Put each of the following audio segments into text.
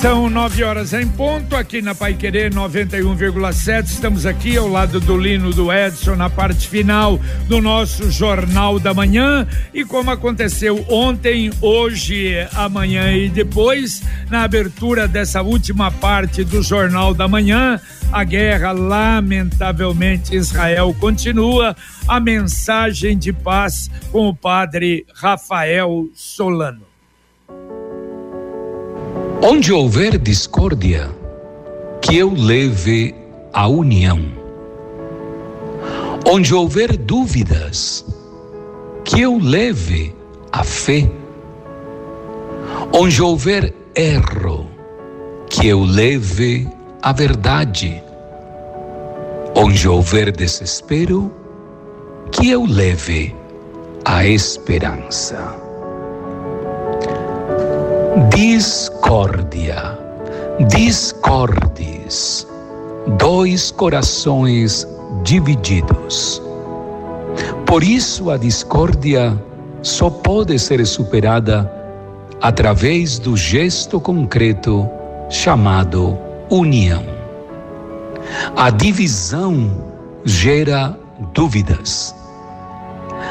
São nove horas em ponto, aqui na Pai Querer 91,7. Estamos aqui ao lado do Lino do Edson, na parte final do nosso Jornal da Manhã. E como aconteceu ontem, hoje, amanhã e depois, na abertura dessa última parte do Jornal da Manhã, a guerra, lamentavelmente, Israel continua. A mensagem de paz com o padre Rafael Solano. Onde houver discórdia, que eu leve a união. Onde houver dúvidas, que eu leve a fé. Onde houver erro, que eu leve a verdade. Onde houver desespero, que eu leve a esperança. Discórdia, discordis, dois corações divididos. Por isso a discórdia só pode ser superada através do gesto concreto chamado união. A divisão gera dúvidas.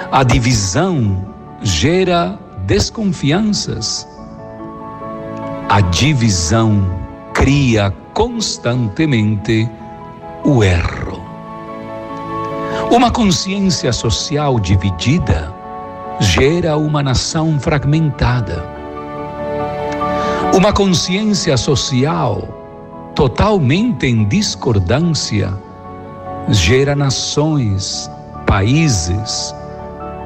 A divisão gera desconfianças a divisão cria constantemente o erro. Uma consciência social dividida gera uma nação fragmentada. Uma consciência social totalmente em discordância gera nações, países,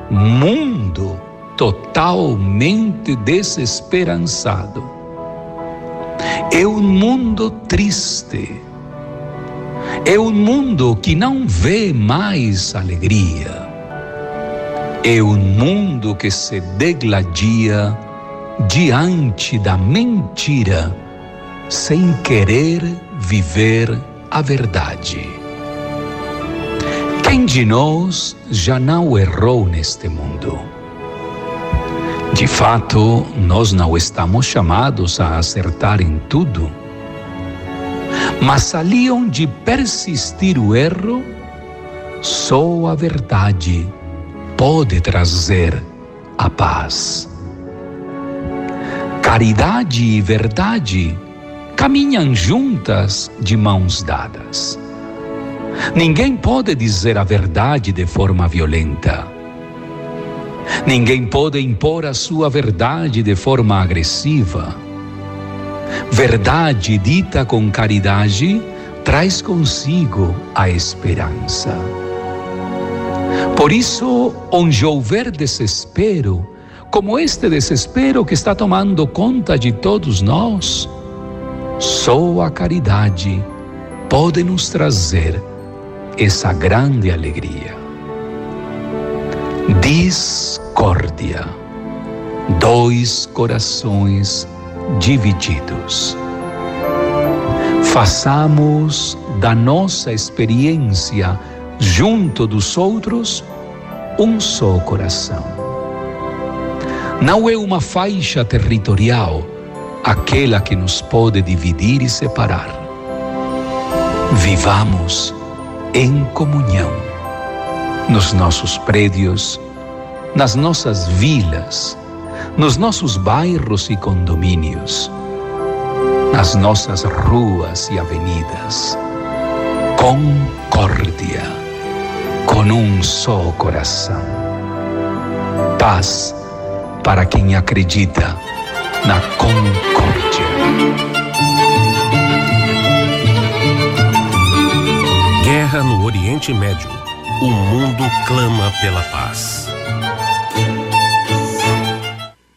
mundo totalmente desesperançado. É um mundo triste. É um mundo que não vê mais alegria. É um mundo que se degladia diante da mentira, sem querer viver a verdade. Quem de nós já não errou neste mundo? De fato, nós não estamos chamados a acertar em tudo. Mas ali onde persistir o erro, só a verdade pode trazer a paz. Caridade e verdade caminham juntas de mãos dadas. Ninguém pode dizer a verdade de forma violenta. Ninguém pode impor a sua verdade de forma agressiva. Verdade dita com caridade traz consigo a esperança. Por isso, onde houver desespero, como este desespero que está tomando conta de todos nós, só a caridade pode nos trazer essa grande alegria discórdia, dois corações divididos. Façamos da nossa experiência junto dos outros um só coração. Não é uma faixa territorial aquela que nos pode dividir e separar. Vivamos em comunhão nos nossos prédios, nas nossas vilas, nos nossos bairros e condomínios, nas nossas ruas e avenidas. Concórdia, com um só coração. Paz para quem acredita na concórdia. Guerra no Oriente Médio o mundo clama pela paz.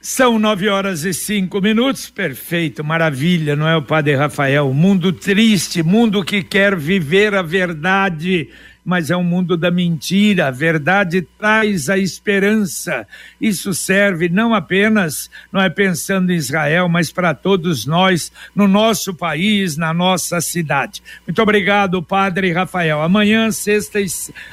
São nove horas e cinco minutos, perfeito, maravilha, não é o Padre Rafael? Mundo triste, mundo que quer viver a verdade mas é um mundo da mentira. A verdade traz a esperança. Isso serve não apenas, não é pensando em Israel, mas para todos nós, no nosso país, na nossa cidade. Muito obrigado, Padre Rafael. Amanhã, sexta e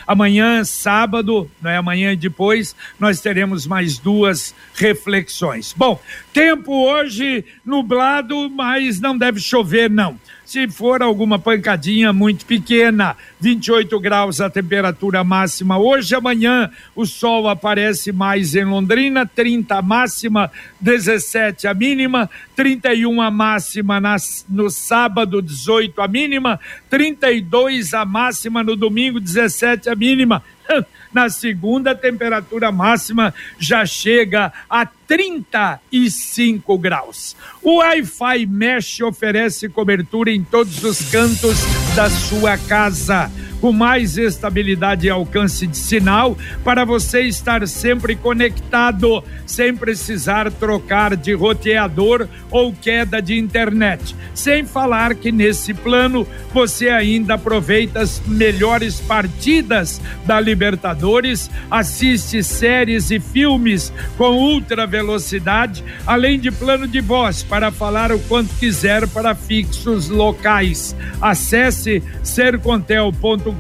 amanhã, sábado, não é amanhã e depois, nós teremos mais duas reflexões. Bom, tempo hoje nublado, mas não deve chover, não. Se for alguma pancadinha muito pequena, 28 graus a temperatura máxima hoje, amanhã o sol aparece mais em Londrina, 30 a máxima, 17 a mínima, 31 a máxima nas, no sábado, 18 a mínima, 32 a máxima no domingo, 17 a mínima. Na segunda, a temperatura máxima já chega a 35 graus. O Wi-Fi Mesh oferece cobertura em todos os cantos da sua casa com mais estabilidade e alcance de sinal para você estar sempre conectado, sem precisar trocar de roteador ou queda de internet. Sem falar que nesse plano você ainda aproveita as melhores partidas da Libertadores, assiste séries e filmes com ultra velocidade, além de plano de voz para falar o quanto quiser para fixos locais. Acesse sercontel.com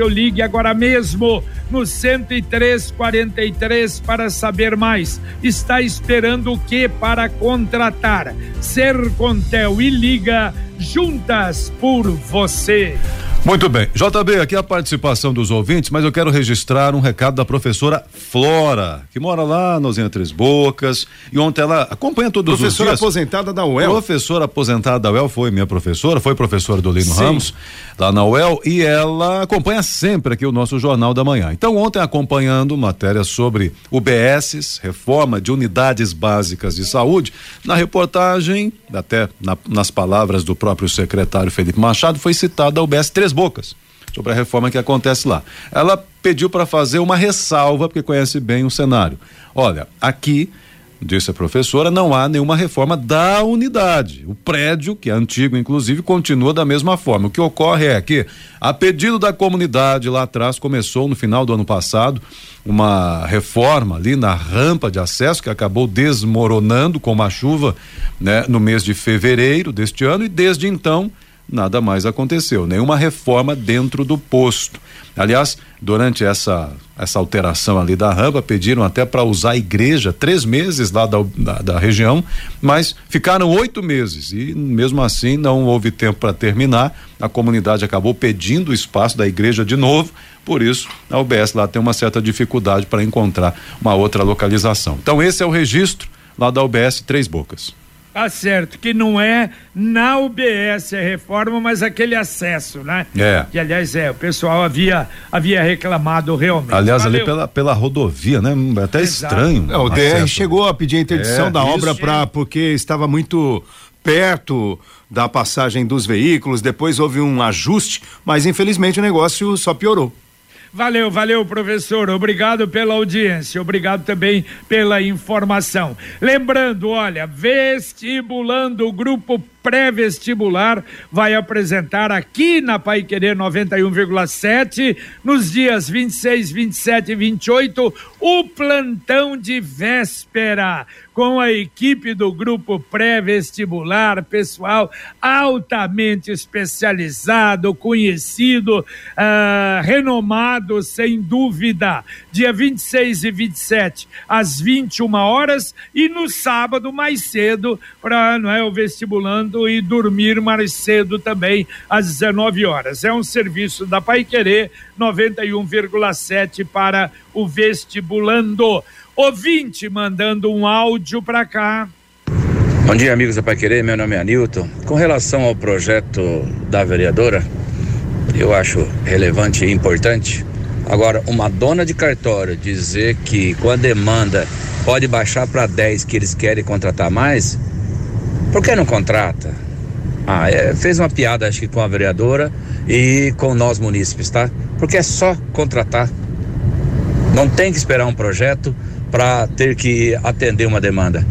ou ligue agora mesmo no 10343 para saber mais. Está esperando o que para contratar? Sercontel e Liga juntas por você. Muito bem. JB, aqui a participação dos ouvintes, mas eu quero registrar um recado da professora Flora, que mora lá nos Entre Bocas. E ontem ela acompanha todos professora os dias. Professora aposentada da UEL. Professora aposentada da UEL, foi minha professora, foi professora do Lino Sim. Ramos, lá na UEL, e ela acompanha sempre aqui o nosso Jornal da Manhã. Então, ontem acompanhando matéria sobre UBSs, reforma de unidades básicas de saúde, na reportagem, até na, nas palavras do próprio secretário Felipe Machado, foi citada a UBS 3 Bocas, sobre a reforma que acontece lá. Ela pediu para fazer uma ressalva, porque conhece bem o cenário. Olha, aqui disse a professora, não há nenhuma reforma da unidade. O prédio, que é antigo inclusive, continua da mesma forma. O que ocorre é que, a pedido da comunidade lá atrás, começou no final do ano passado uma reforma ali na rampa de acesso que acabou desmoronando com uma chuva, né, no mês de fevereiro deste ano e desde então nada mais aconteceu, nenhuma reforma dentro do posto. Aliás, durante essa essa alteração ali da rampa, pediram até para usar a igreja três meses lá da, da, da, região, mas ficaram oito meses e mesmo assim não houve tempo para terminar. A comunidade acabou pedindo o espaço da igreja de novo, por isso a UBS lá tem uma certa dificuldade para encontrar uma outra localização. Então esse é o registro lá da UBS Três Bocas. Tá certo, que não é na UBS a reforma, mas aquele acesso, né? É. Que aliás é, o pessoal havia, havia reclamado realmente. Aliás, Valeu. ali pela, pela rodovia, né? É até Exato. estranho. É, o DR chegou a pedir a interdição é, da obra para porque estava muito perto da passagem dos veículos, depois houve um ajuste, mas infelizmente o negócio só piorou. Valeu, valeu, professor. Obrigado pela audiência. Obrigado também pela informação. Lembrando, olha, vestibulando o grupo pré-vestibular vai apresentar aqui na Pai Querer 91,7 nos dias 26, 27 e 28 o plantão de véspera com a equipe do grupo pré-vestibular, pessoal altamente especializado, conhecido, uh, renomado, sem dúvida. Dia 26 e 27 às 21 horas e no sábado mais cedo para não é o vestibulando cedo e dormir mais cedo também, às 19 horas. É um serviço da Pai Querer 91,7 para o vestibulando. Ouvinte mandando um áudio para cá. Bom dia, amigos da Pai Querer. Meu nome é Anilton. Com relação ao projeto da vereadora, eu acho relevante e importante. Agora, uma dona de cartório dizer que com a demanda pode baixar para 10 que eles querem contratar mais, por que não contrata? Ah, é, fez uma piada, acho que com a vereadora e com nós munícipes, tá? Porque é só contratar. Não tem que esperar um projeto para ter que atender uma demanda.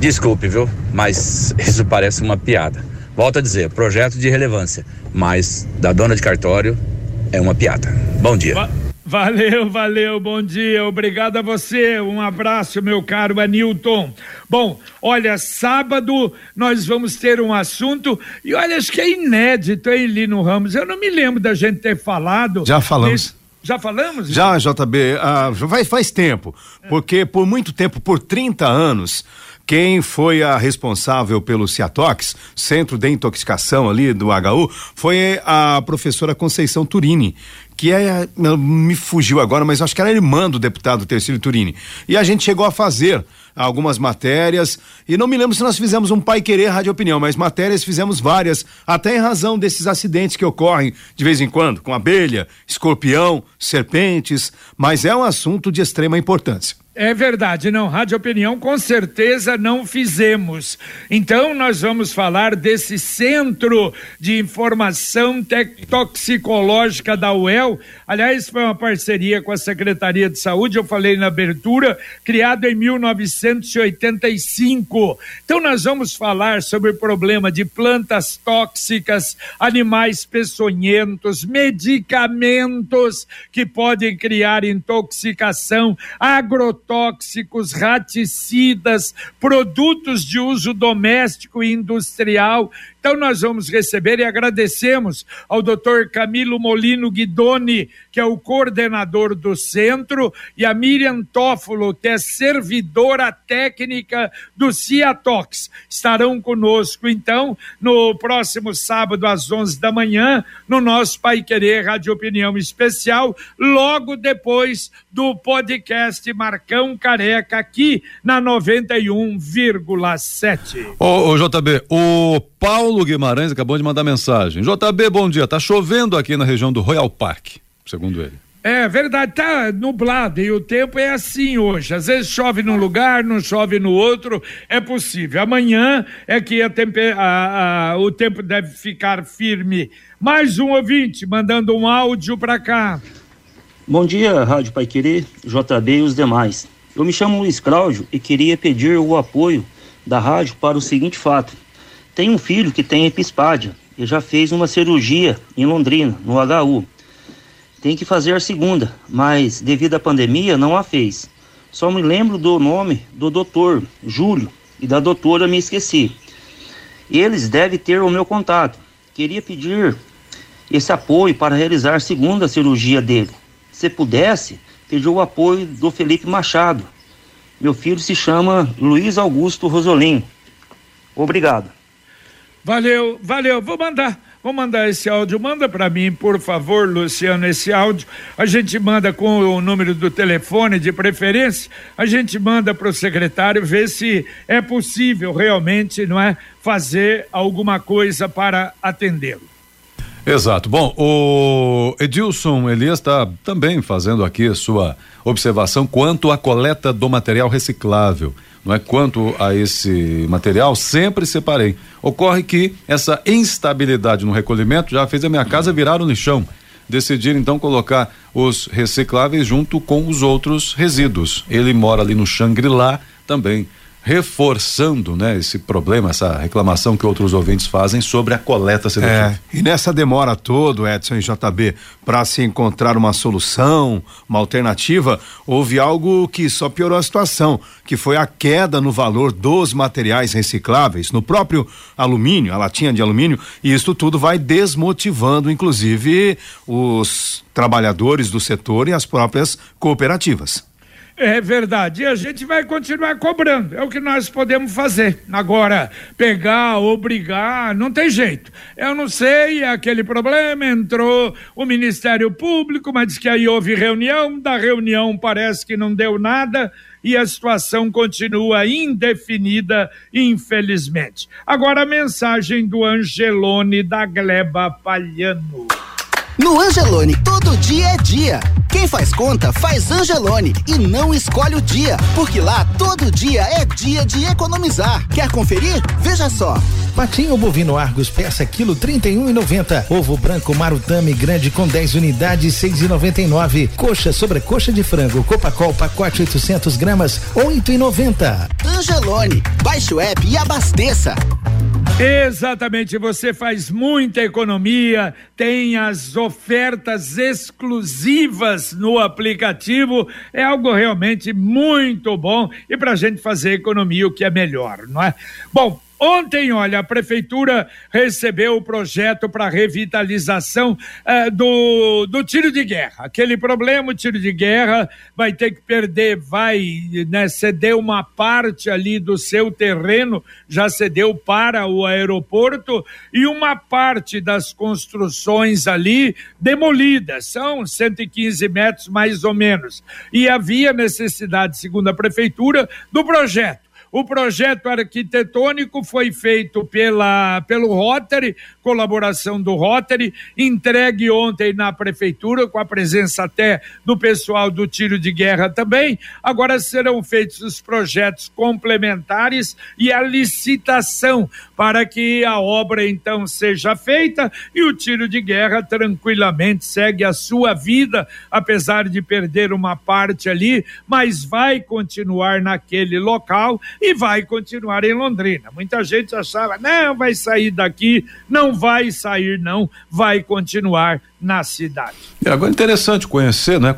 Desculpe, viu? Mas isso parece uma piada. Volto a dizer, projeto de relevância, mas da dona de cartório, é uma piada. Bom dia. Valeu, valeu, bom dia, obrigado a você, um abraço, meu caro Anilton. Bom, olha, sábado nós vamos ter um assunto, e olha, acho que é inédito, hein, Lino Ramos? Eu não me lembro da gente ter falado. Já falamos. Nesse... Já falamos? Já, JB, ah, faz, faz tempo, porque por muito tempo, por 30 anos, quem foi a responsável pelo Ciatox, Centro de Intoxicação ali do HU, foi a professora Conceição Turini, que é, me fugiu agora, mas acho que era irmã do deputado Tercílio Turini. E a gente chegou a fazer algumas matérias, e não me lembro se nós fizemos um Pai Querer Rádio Opinião, mas matérias fizemos várias, até em razão desses acidentes que ocorrem de vez em quando, com abelha, escorpião, serpentes, mas é um assunto de extrema importância. É verdade, não. Rádio Opinião com certeza não fizemos. Então nós vamos falar desse Centro de Informação Toxicológica da UEL. Aliás, foi uma parceria com a Secretaria de Saúde, eu falei na abertura, criado em 1985. Então nós vamos falar sobre o problema de plantas tóxicas, animais peçonhentos, medicamentos que podem criar intoxicação, agrotóxicos agrotóxicos, raticidas, produtos de uso doméstico e industrial, então nós vamos receber e agradecemos ao doutor Camilo Molino Guidoni, que é o coordenador do centro, e a Miriam Tófolo, que é servidora técnica do Ciatox. Estarão conosco, então, no próximo sábado, às 11 da manhã, no nosso Pai Querer Rádio Opinião Especial, logo depois do podcast Marcão Careca, aqui na 91,7. Ô, ô, JB, o Paulo Guimarães acabou de mandar mensagem. JB, bom dia. Tá chovendo aqui na região do Royal Park, segundo ele. É verdade, tá nublado e o tempo é assim hoje. Às vezes chove num lugar, não chove no outro, é possível. Amanhã é que a temper... a, a, o tempo deve ficar firme. Mais um ouvinte mandando um áudio para cá. Bom dia, Rádio Pai Querer, JB e os demais. Eu me chamo Luiz Cláudio e queria pedir o apoio da rádio para o seguinte fato. Tem um filho que tem epispádia e já fez uma cirurgia em Londrina, no HU. Tem que fazer a segunda, mas devido à pandemia não a fez. Só me lembro do nome do doutor Júlio e da doutora me esqueci. Eles devem ter o meu contato. Queria pedir esse apoio para realizar a segunda cirurgia dele. Se pudesse, pedir o apoio do Felipe Machado. Meu filho se chama Luiz Augusto Rosolim. Obrigado. Valeu, valeu. Vou mandar, vou mandar esse áudio. Manda para mim, por favor, Luciano, esse áudio. A gente manda com o número do telefone de preferência. A gente manda para o secretário ver se é possível realmente, não é, fazer alguma coisa para atendê-lo. Exato. Bom, o Edilson Elias está também fazendo aqui sua observação quanto à coleta do material reciclável não é? Quanto a esse material, sempre separei. Ocorre que essa instabilidade no recolhimento já fez a minha casa virar um lixão. Decidir então colocar os recicláveis junto com os outros resíduos. Ele mora ali no Xangri-Lá também reforçando, né, esse problema, essa reclamação que outros ouvintes fazem sobre a coleta seletiva. É, e nessa demora toda, Edson e JB, para se encontrar uma solução, uma alternativa, houve algo que só piorou a situação, que foi a queda no valor dos materiais recicláveis, no próprio alumínio, a latinha de alumínio, e isso tudo vai desmotivando, inclusive, os trabalhadores do setor e as próprias cooperativas. É verdade. E a gente vai continuar cobrando. É o que nós podemos fazer. Agora, pegar, obrigar, não tem jeito. Eu não sei, é aquele problema, entrou o Ministério Público, mas diz que aí houve reunião, da reunião parece que não deu nada e a situação continua indefinida, infelizmente. Agora a mensagem do Angelone da Gleba Palhano. No Angelone, todo dia é dia. Quem faz conta faz Angelone e não escolhe o dia, porque lá todo dia é dia de economizar. Quer conferir? Veja só. Patinho bovino Argos peça quilo 31,90. Ovo branco Marutame grande com 10 unidades 6,99. Coxa sobre coxa de frango Copacol pacote 800 gramas 8,90. Angelone, baixe o app e abasteça. Exatamente, você faz muita economia, tem as ofertas exclusivas no aplicativo, é algo realmente muito bom e para a gente fazer economia o que é melhor, não é? Bom, Ontem, olha, a prefeitura recebeu o projeto para revitalização eh, do, do tiro de guerra. Aquele problema, o tiro de guerra vai ter que perder, vai né, ceder uma parte ali do seu terreno, já cedeu para o aeroporto, e uma parte das construções ali demolidas, são 115 metros mais ou menos. E havia necessidade, segundo a prefeitura, do projeto o projeto arquitetônico foi feito pela, pelo Rotary, colaboração do Rotary, entregue ontem na prefeitura, com a presença até do pessoal do tiro de guerra também. Agora serão feitos os projetos complementares e a licitação para que a obra então seja feita e o tiro de guerra tranquilamente segue a sua vida, apesar de perder uma parte ali, mas vai continuar naquele local e vai continuar em Londrina. Muita gente achava, não, vai sair daqui, não vai sair, não, vai continuar na cidade. É, agora é interessante conhecer, né,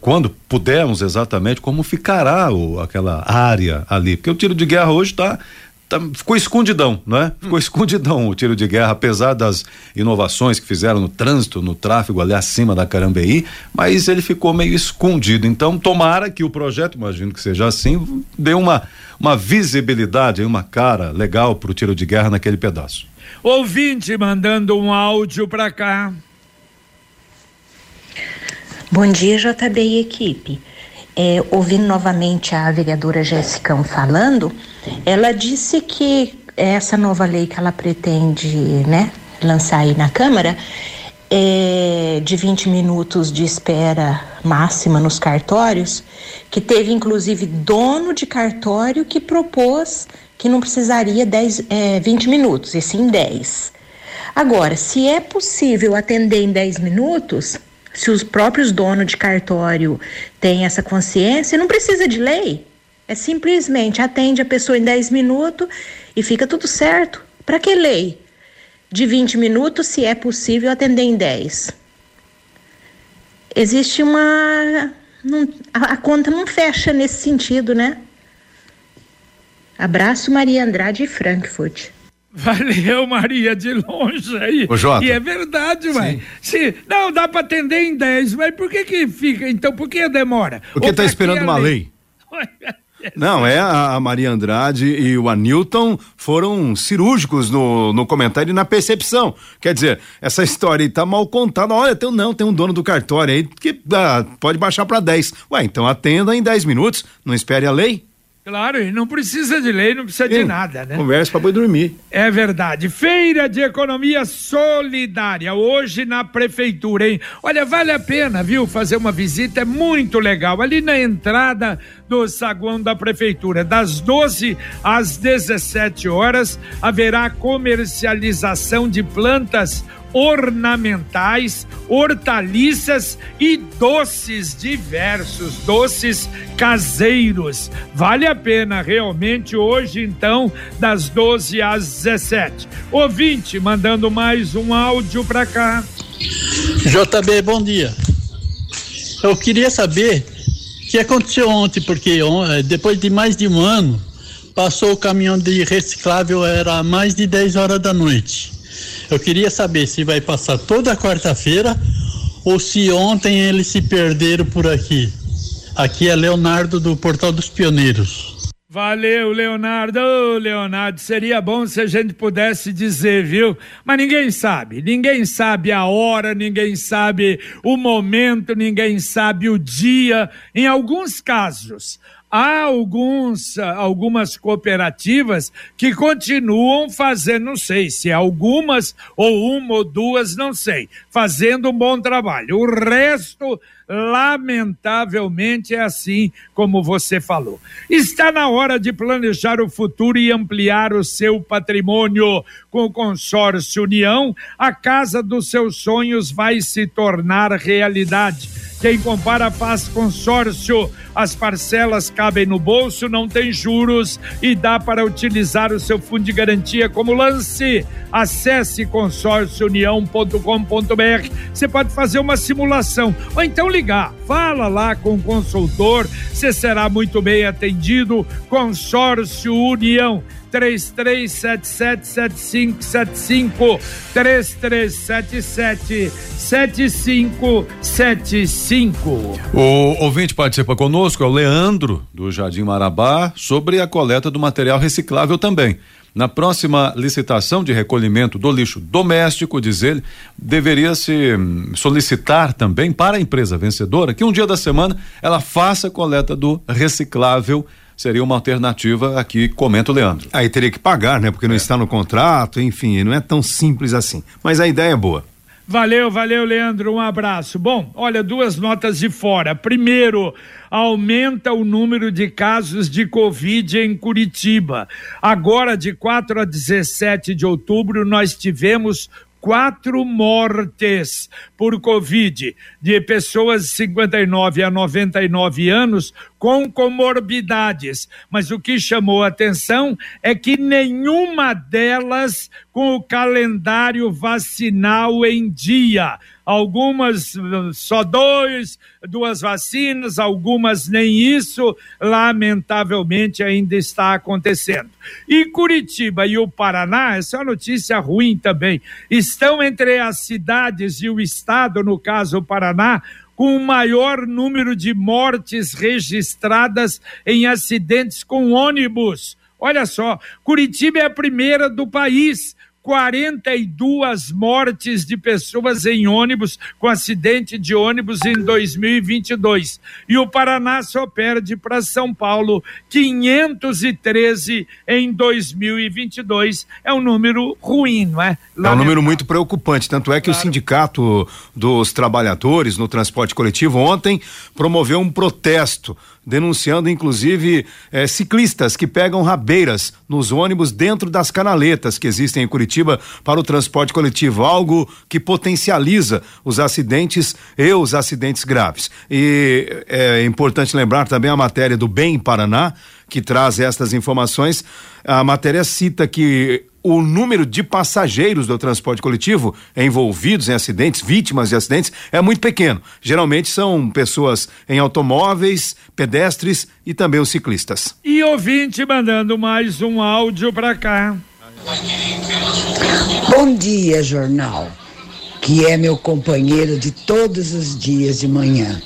quando pudermos exatamente como ficará o, aquela área ali, porque o tiro de guerra hoje está Tá, ficou escondidão, não é? Ficou hum. escondidão o tiro de guerra, apesar das inovações que fizeram no trânsito, no tráfego ali acima da Carambeí, mas ele ficou meio escondido. Então, tomara que o projeto, imagino que seja assim, dê uma, uma visibilidade, uma cara legal para o tiro de guerra naquele pedaço. Ouvinte mandando um áudio para cá. Bom dia, JB e equipe é, ouvindo novamente a vereadora Jéssica falando, ela disse que essa nova lei que ela pretende né, lançar aí na Câmara é de 20 minutos de espera máxima nos cartórios, que teve inclusive dono de cartório que propôs que não precisaria 10, é, 20 minutos, e sim 10. Agora, se é possível atender em 10 minutos, se os próprios donos de cartório têm essa consciência, não precisa de lei. É simplesmente atende a pessoa em 10 minutos e fica tudo certo. Para que lei? De 20 minutos, se é possível atender em 10. Existe uma. Não, a, a conta não fecha nesse sentido, né? Abraço, Maria Andrade e Frankfurt. Valeu, Maria, de longe aí. Ô, Jota. E é verdade, mãe. Se, não, dá para atender em 10, mas por que que fica? Então, por que demora? Porque está esperando uma lei. lei. Não, é a Maria Andrade e o Anilton foram cirúrgicos no, no comentário e na percepção. Quer dizer, essa história aí tá mal contada. Olha, tem, não, tem um dono do cartório aí que ah, pode baixar para 10. Ué, então atenda em 10 minutos, não espere a lei. Claro, e não precisa de lei, não precisa Sim, de nada, né? Conversa para poder dormir. É verdade. Feira de Economia Solidária, hoje na Prefeitura, hein? Olha, vale a pena, viu, fazer uma visita, é muito legal. Ali na entrada do saguão da Prefeitura, das 12 às 17 horas, haverá comercialização de plantas ornamentais, hortaliças e doces diversos, doces caseiros. Vale a pena realmente hoje, então, das 12 às 17. Ouvinte, mandando mais um áudio para cá. JB, bom dia. Eu queria saber o que aconteceu ontem, porque eh, depois de mais de um ano, passou o caminhão de reciclável, era mais de 10 horas da noite. Eu queria saber se vai passar toda quarta-feira ou se ontem eles se perderam por aqui. Aqui é Leonardo do Portal dos Pioneiros. Valeu, Leonardo. Oh, Leonardo, seria bom se a gente pudesse dizer, viu? Mas ninguém sabe. Ninguém sabe a hora, ninguém sabe o momento, ninguém sabe o dia. Em alguns casos, há alguns, algumas cooperativas que continuam fazendo, não sei se algumas ou uma ou duas, não sei, fazendo um bom trabalho. O resto, lamentavelmente, é assim como você falou. Está na hora de planejar o futuro e ampliar o seu patrimônio. Com o consórcio União, a casa dos seus sonhos vai se tornar realidade Quem compara faz consórcio. As parcelas cabem no bolso, não tem juros e dá para utilizar o seu fundo de garantia como lance. Acesse consórciounião.com.br. Você pode fazer uma simulação ou então ligar. Fala lá com o consultor, você será muito bem atendido. Consórcio União 33777575 3377 7575. O ouvinte participa conosco, é o Leandro, do Jardim Marabá, sobre a coleta do material reciclável também. Na próxima licitação de recolhimento do lixo doméstico, diz ele, deveria se hum, solicitar também para a empresa vencedora que um dia da semana ela faça a coleta do reciclável seria uma alternativa aqui, comenta o Leandro. Aí teria que pagar, né? Porque não é. está no contrato, enfim, não é tão simples assim. Mas a ideia é boa. Valeu, valeu, Leandro. Um abraço. Bom, olha, duas notas de fora. Primeiro, aumenta o número de casos de Covid em Curitiba. Agora, de 4 a 17 de outubro, nós tivemos quatro mortes por Covid de pessoas de 59 a 99 anos com comorbidades. Mas o que chamou a atenção é que nenhuma delas com o calendário vacinal em dia algumas só dois, duas vacinas, algumas nem isso, lamentavelmente ainda está acontecendo. E Curitiba e o Paraná, essa é uma notícia ruim também, estão entre as cidades e o estado, no caso o Paraná, com o maior número de mortes registradas em acidentes com ônibus. Olha só, Curitiba é a primeira do país 42 mortes de pessoas em ônibus com acidente de ônibus em 2022. E o Paraná só perde para São Paulo 513 em 2022. É um número ruim, não é? Lamentável. É um número muito preocupante, tanto é que claro. o Sindicato dos Trabalhadores no Transporte Coletivo ontem promoveu um protesto denunciando inclusive eh, ciclistas que pegam rabeiras nos ônibus dentro das canaletas que existem em Curitiba para o transporte coletivo, algo que potencializa os acidentes e os acidentes graves. E é importante lembrar também a matéria do Bem Paraná, que traz estas informações. A matéria cita que o número de passageiros do transporte coletivo envolvidos em acidentes, vítimas de acidentes, é muito pequeno. Geralmente são pessoas em automóveis, pedestres e também os ciclistas. E ouvinte mandando mais um áudio para cá. Bom dia, jornal, que é meu companheiro de todos os dias de manhã.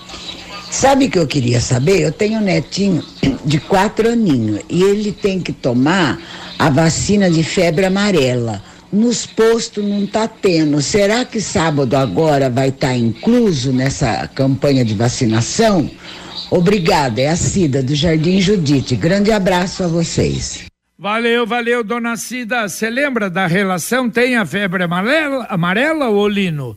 Sabe o que eu queria saber? Eu tenho um netinho de quatro aninhos e ele tem que tomar a vacina de febre amarela. Nos postos não está tendo. Será que sábado agora vai estar tá incluso nessa campanha de vacinação? Obrigada, é a Cida do Jardim Judite. Grande abraço a vocês. Valeu, valeu, dona Cida. Você lembra da relação? Tem a febre amarela, amarela ou Lino?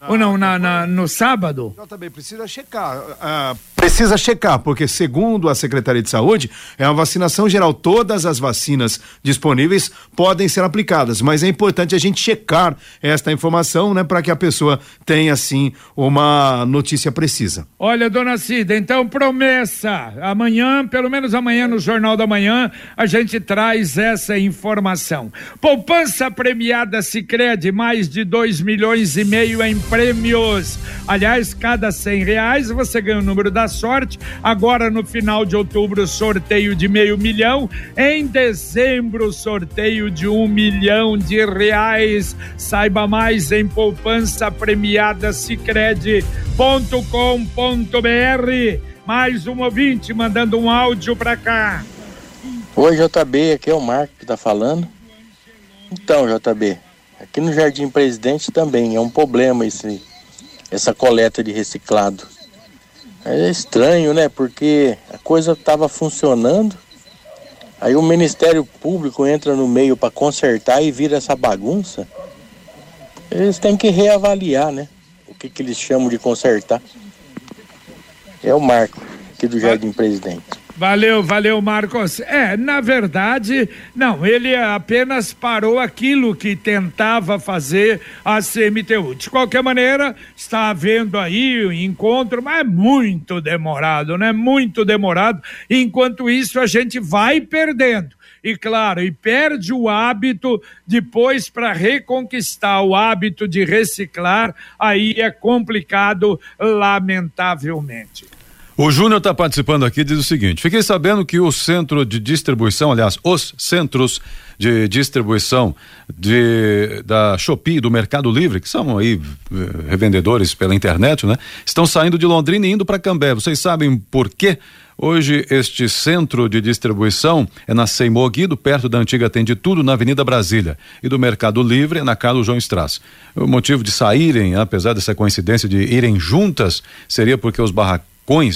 Ah, ou não, na, na, no sábado? Eu também precisa checar. Uh, precisa checar, porque segundo a Secretaria de Saúde, é uma vacinação geral. Todas as vacinas disponíveis podem ser aplicadas, mas é importante a gente checar esta informação, né, para que a pessoa tenha, assim, uma notícia precisa. Olha, dona Cida, então promessa. Amanhã, pelo menos amanhã no Jornal da Manhã, a gente traz essa informação. Poupança premiada Sicredi mais de 2 milhões e meio em prêmios. Aliás, cada cem reais você ganha o número da sorte. Agora no final de outubro, sorteio de meio milhão. Em dezembro, sorteio de um milhão de reais. Saiba mais em poupança premiada Sicredi.com.br. Mais um ouvinte mandando um áudio para cá. Oi, JB, aqui é o Marco que tá falando. Então, JB, Aqui no Jardim Presidente também é um problema esse, essa coleta de reciclado. É estranho, né? Porque a coisa estava funcionando, aí o Ministério Público entra no meio para consertar e vira essa bagunça. Eles têm que reavaliar, né? O que, que eles chamam de consertar. É o Marco, aqui do Jardim Presidente. Valeu, valeu, Marcos. É, na verdade, não, ele apenas parou aquilo que tentava fazer a CMTU. De qualquer maneira, está havendo aí o encontro, mas é muito demorado, né? Muito demorado. Enquanto isso, a gente vai perdendo. E claro, e perde o hábito depois para reconquistar o hábito de reciclar, aí é complicado, lamentavelmente. O Júnior está participando aqui diz o seguinte: fiquei sabendo que o centro de distribuição, aliás, os centros de distribuição de, da Shopee, do Mercado Livre, que são aí eh, revendedores pela internet, né? Estão saindo de Londrina e indo para Cambé. Vocês sabem por quê? Hoje, este centro de distribuição é na Seymour Guido, perto da antiga Tende Tudo, na Avenida Brasília. E do Mercado Livre é na Carlos João Strass. O motivo de saírem, apesar dessa coincidência de irem juntas, seria porque os barracões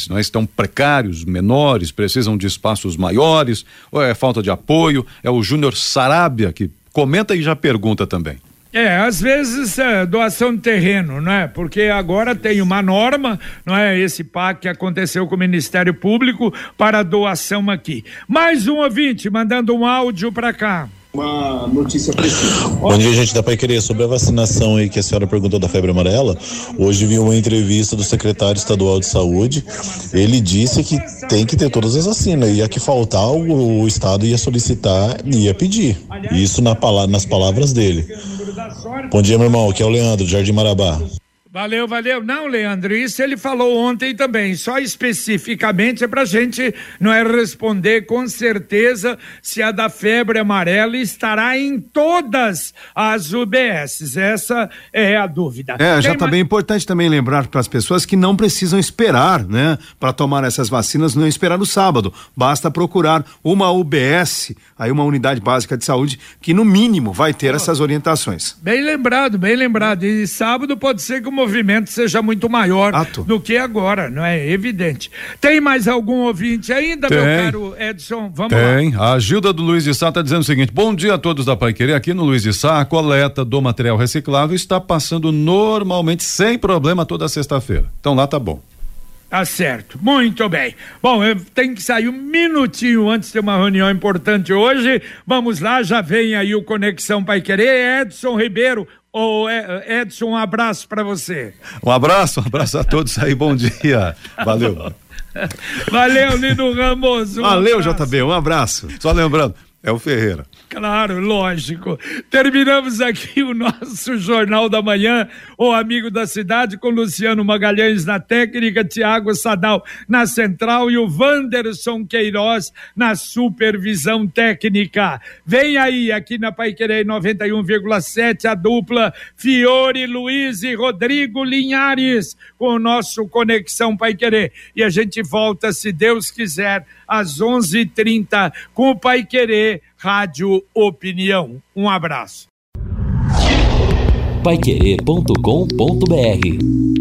não é, estão precários, menores, precisam de espaços maiores, ou é falta de apoio. É o Júnior Sarabia que comenta e já pergunta também. É, às vezes é, doação de terreno, não é? Porque agora tem uma norma, não é? Esse PAC que aconteceu com o Ministério Público para doação aqui. Mais um ouvinte mandando um áudio para cá uma notícia precisa. Bom dia, gente da Pai Querer. Sobre a vacinação aí que a senhora perguntou da febre amarela, hoje vi uma entrevista do secretário estadual de saúde. Ele disse que tem que ter todas as vacinas. E a que faltar, o, o Estado ia solicitar e ia pedir. Isso na, nas palavras dele. Bom dia, meu irmão. Aqui é o Leandro, Jardim Marabá. Valeu, valeu. Não, Leandro, isso ele falou ontem também. Só especificamente é para gente não é responder com certeza se a da febre amarela estará em todas as UBSs. Essa é a dúvida. É, já está mais... bem importante também lembrar para as pessoas que não precisam esperar, né, para tomar essas vacinas, não esperar no sábado. Basta procurar uma UBS, aí uma unidade básica de saúde, que no mínimo vai ter oh. essas orientações. Bem lembrado, bem lembrado. E sábado pode ser que o movimento seja muito maior Ato. do que agora, não é? Evidente. Tem mais algum ouvinte ainda, Tem. meu caro Edson? Vamos Tem. lá. A Gilda do Luiz de Sá está dizendo o seguinte: bom dia a todos da Pai Querer. Aqui no Luiz de Sá, a coleta do material reciclável está passando normalmente, sem problema, toda sexta-feira. Então lá tá bom. Tá certo, muito bem. Bom, eu tenho que sair um minutinho antes de uma reunião importante hoje. Vamos lá, já vem aí o Conexão Pai Querer. Edson Ribeiro, Ô Edson, um abraço para você. Um abraço, um abraço a todos aí, bom dia. Valeu. Valeu, Lino Ramos. Um Valeu, abraço. JB, um abraço. Só lembrando, é o Ferreira. Claro, lógico. Terminamos aqui o nosso Jornal da Manhã, o Amigo da Cidade, com Luciano Magalhães na técnica, Tiago Sadal na central e o Wanderson Queiroz na supervisão técnica. Vem aí, aqui na Paiquerê 91,7, a dupla Fiore Luiz e Rodrigo Linhares, com o nosso Conexão Paiquerê. E a gente volta, se Deus quiser, às 11:30 com o Paiquerê Rádio Opinião. Um abraço. Paiquerê.com.br